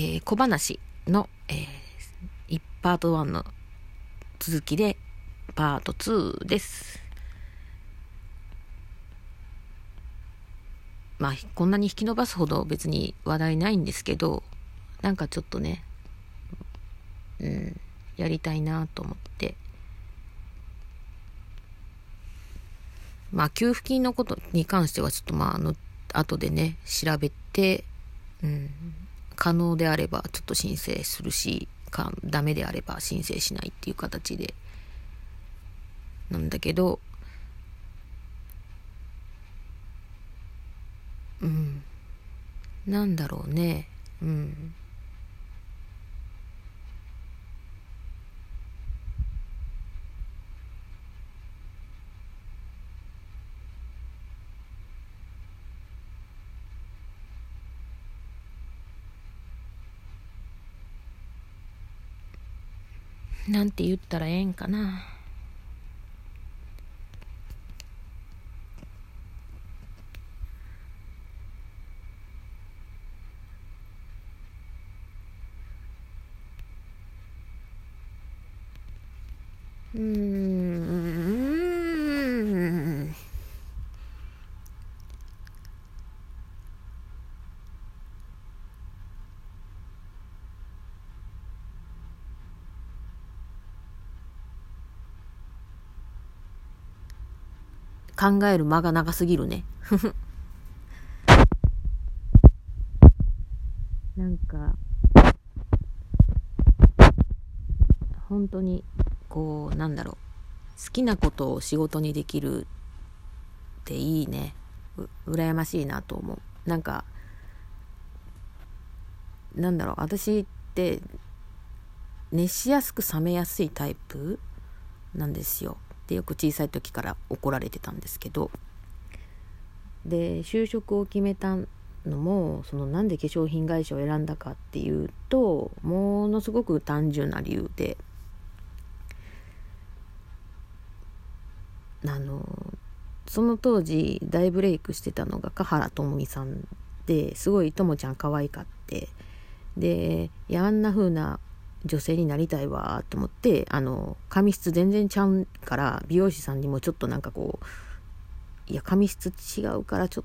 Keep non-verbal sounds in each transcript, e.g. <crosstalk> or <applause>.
えー、小話の、えー、パート1の続きで、パート2です。まあ、こんなに引き伸ばすほど別に話題ないんですけど、なんかちょっとね、うん、やりたいなと思って。まあ、給付金のことに関してはちょっとまあ、あの、後でね、調べて、うん、可能であればちょっと申請するし、か、ダメであれば申請しないっていう形で、なんだけど、うん、なんだろうね、うん。なんて言ったらええんかな。うん考える間が長すぎるね。<laughs> なんか、本当に、こう、なんだろう。好きなことを仕事にできるっていいね。う、羨ましいなと思う。なんか、なんだろう。私って、熱しやすく冷めやすいタイプなんですよ。ってよく小さい時から怒られてたんですけどで就職を決めたのもそのなんで化粧品会社を選んだかっていうとものすごく単純な理由であのその当時大ブレイクしてたのが華原朋美さんですごいともちゃん可愛かってでやあんな風な女性になりたいわと思ってあの髪質全然ちゃうから美容師さんにもちょっとなんかこういや髪質違うからちょっ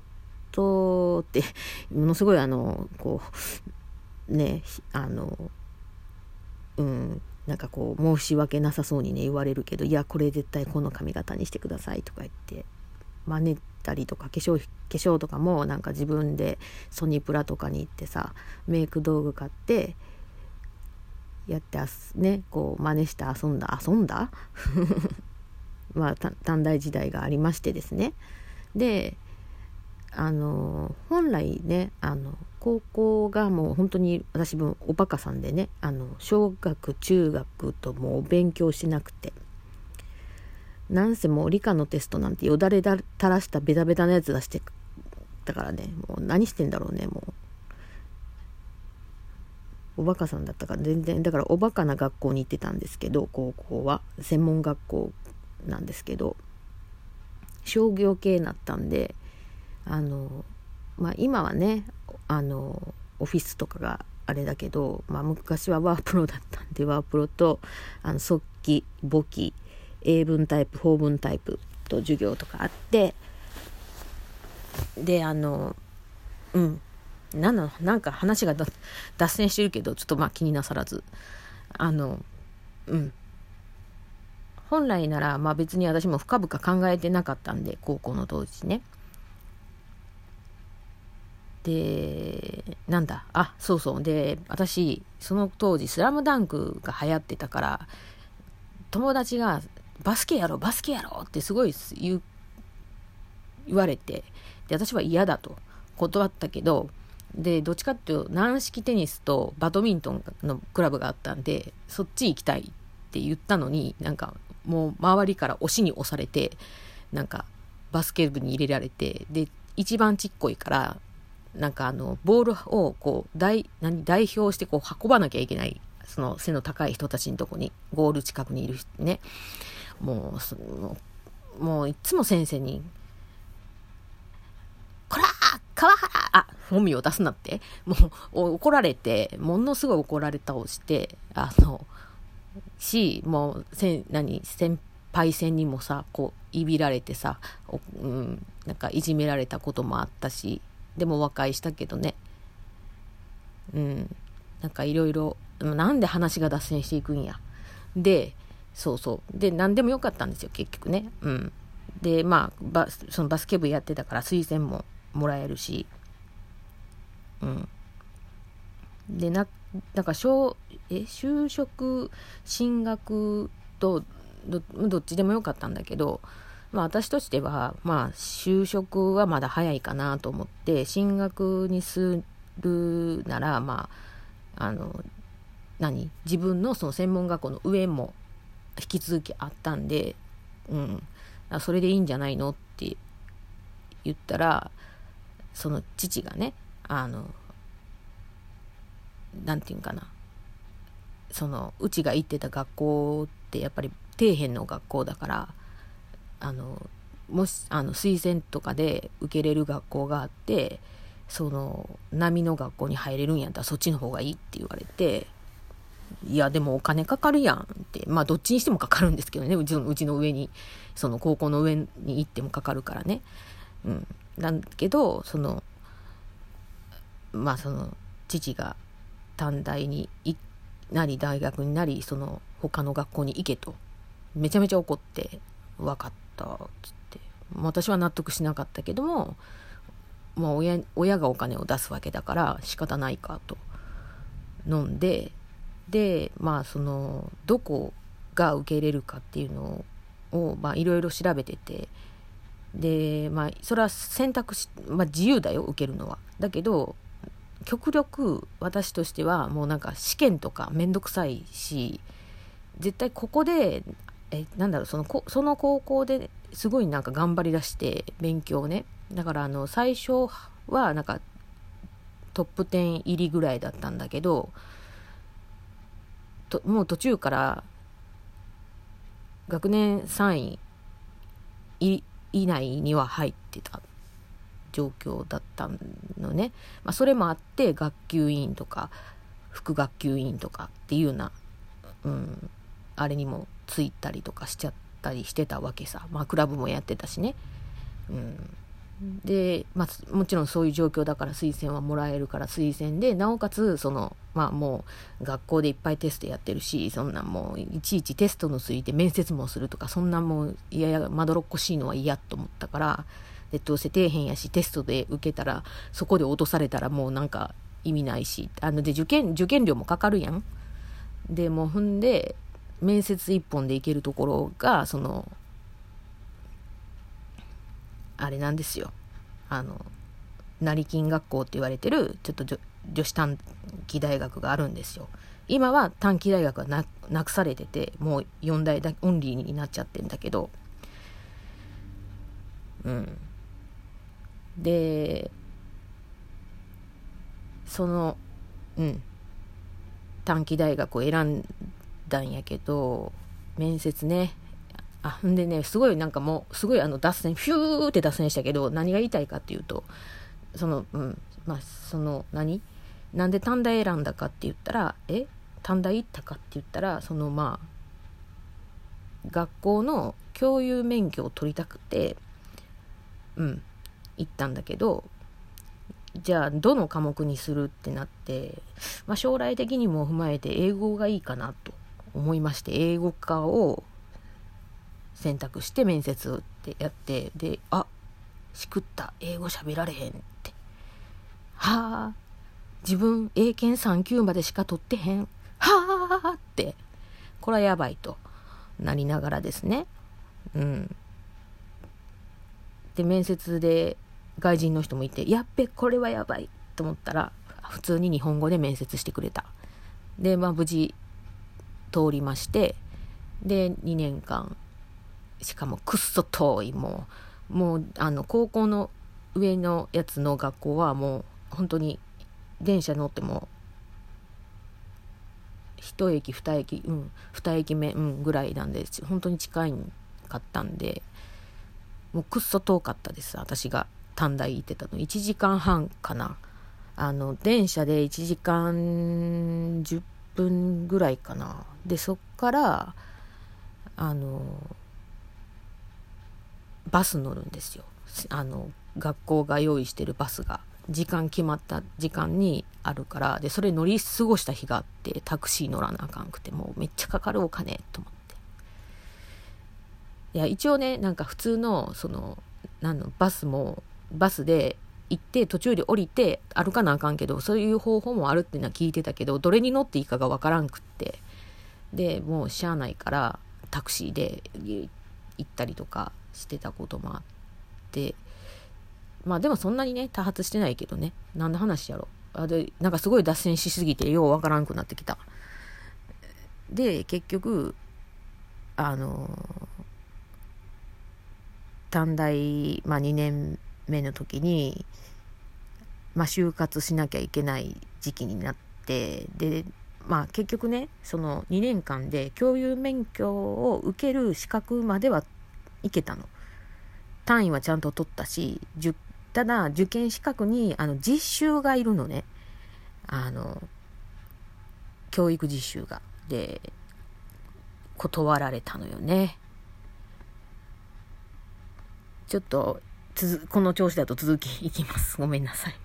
とって <laughs> ものすごいあのこうねあのうんなんかこう申し訳なさそうにね言われるけどいやこれ絶対この髪型にしてくださいとか言って真似たりとか化粧化粧とかもなんか自分でソニープラとかに行ってさメイク道具買ってやってねこう真似して遊んだ遊んだ？<laughs> まあ短大時代がありましてですね。であの本来ねあの高校がもう本当に私もおバカさんでねあの小学中学ともう勉強しなくてなんせもう理科のテストなんてよだれだ垂らしたベタベタなやつ出してだからねもう何してんだろうねもう。おバカさんだったから全然だからおバカな学校に行ってたんですけど高校は。専門学校なんですけど。商業系になったんであのまあ今はねあのオフィスとかがあれだけど、まあ、昔はワープロだったんでワープロとあの速記簿記英文タイプ法文タイプと授業とかあってであのうん。なんの？なんか話が脱線してるけどちょっとまあ気になさらず。あのうん。本来ならまあ別に私も深々考えてなかったんで高校の当時ね。でなんだ？あそうそう。で私その当時「スラムダンクが流行ってたから友達が「バスケやろバスケやろ」ってすごい言言われてで私は嫌だと断ったけどでどっちかっていうと軟式テニスとバドミントンのクラブがあったんでそっち行きたいって言ったのになんかもう周りから押しに押されてなんかバスケ部に入れられてで一番ちっこいからなんかあのボールをこう代何代表してこう運ばなきゃいけないその背の高い人たちのとこにゴール近くにいるね。もうそのもういつも先生に「こら川原あ本名を出すなって、もう怒られて、ものすごい怒られたをして、あの、し、もう、せ何、先輩戦にもさ、こう、いびられてさ、うん、なんかいじめられたこともあったし、でも和解したけどね。うん。なんかいろいろ、なんで話が脱線していくんや。で、そうそう。で、何でもよかったんですよ、結局ね。うん。で、まあ、バそのバスケ部やってたから推薦ももらえるし、うん。で、な、なんか、小、え、就職、進学とど、っちでもよかったんだけど、まあ私としては、まあ就職はまだ早いかなと思って、進学にするなら、まあ、あの、何？自分のその専門学校の上も引き続きあったんで、うん、それでいいんじゃないのって言ったら、その父がね、あの、なんていうんかな、その、うちが行ってた学校ってやっぱり底辺の学校だから、あの、もし、あの、推薦とかで受けれる学校があって、その、波の学校に入れるんやったらそっちの方がいいって言われて、いや、でもお金かかるやんって、まあどっちにしてもかかるんですけどね、うちのうちの上に、その高校の上に行ってもかかるからね。うん。なんけど、その、まあその、父が短大になり、大学になり、その他の学校に行けと、めちゃめちゃ怒って、分かった、っつって。私は納得しなかったけども、まあ親、親がお金を出すわけだから仕方ないかと。飲んで、でまあそのどこが受け入れるかっていうのをいろいろ調べててでまあそれは選択肢、まあ、自由だよ受けるのはだけど極力私としてはもうなんか試験とかめんどくさいし絶対ここでえなんだろうそのその高校ですごいなんか頑張りだして勉強ね。だからあの最初はなんかトップ10入りぐらいだったんだけどともう途中から学年3位以内には入ってた。状況だったのね、まあ、それもあって学級委員とか副学級委員とかっていうような、うん、あれにもついたりとかしちゃったりしてたわけさ。まあクラブもやってたしね、うん、で、まあ、もちろんそういう状況だから推薦はもらえるから推薦でなおかつそのまあもう学校でいっぱいテストやってるしそんなもういちいちテストのついて面接もするとかそんなもういやまどろっこしいのは嫌と思ったからでどうせ底辺やしテストで受けたらそこで落とされたらもうなんか意味ないしあので受験受験料もかかるやん。でもうほんで面接一本で行けるところがそのあれなんですよ。あの成金学校って言われてるちょっと女子短期大学があるんですよ。今は短期大学はななくされててもう4大だオンリーになっちゃってんだけど。うん。でそのうん。短期大学を選んだんやけど面接ね。あ、んでね、すごいなんかもう、すごいあの脱線、ヒューって脱線したけど、何が言いたいかっていうと、その、うん、まあ、その、何？なんで短大選んだかって言ったら、え？短大行ったかって言ったら、そのまあ、学校の共有免許を取りたくて、うん、行ったんだけど、じゃあ、どの科目にするってなって、まあ、将来的にも踏まえて英語がいいかなと思いまして、英語科を選択して面接ってやってであしくった。英語喋られへんって。はあ自分英検3級までしか取ってへん。はあって。これはやばいと。なりながらですね。うん。で面接で外人の人もいてやっべこれはやばいと思ったら普通に日本語で面接してくれた。でまあ無事通りましてで2年間しかもくっそ遠いもうもうあの高校の上のやつの学校はもう本当に電車乗っても1駅2駅うん2駅目、うん、ぐらいなんで本当に近いかったんでもうくっそ遠かったです私が。短大行ってたの。1時間半かな。あの電車で1時間10分ぐらいかな。でそっからあのバス乗るんですよ。あの学校が用意してるバスが。時間決まった時間にあるから。でそれ乗り過ごした日があってタクシー乗らなあかんくてもうめっちゃかかるお金と思って。いや一応ねなんか普通のそのなんのバスもバスで行って途中で降りて歩かなあかんけどそういう方法もあるっていうのは聞いてたけどどれに乗っていいかがわからんくって。でもうしゃあないからタクシーで行ったりとかしてたこともあって。まあでもそんなにね多発してないけどね。何の話やろ。あでなんかすごい脱線しすぎてようわからんくなってきた。で結局あの短大、まあ、2年目の時に、まあ、就活しなきゃいけない時期になってでまあ結局ねその2年間で教諭免許を受ける資格まではいけたの。単位はちゃんと取ったしただ受験資格にあの実習がいるのね。あの教育実習が。で断られたのよね。ちょっとつこの調子だと続きいきます。ごめんなさい。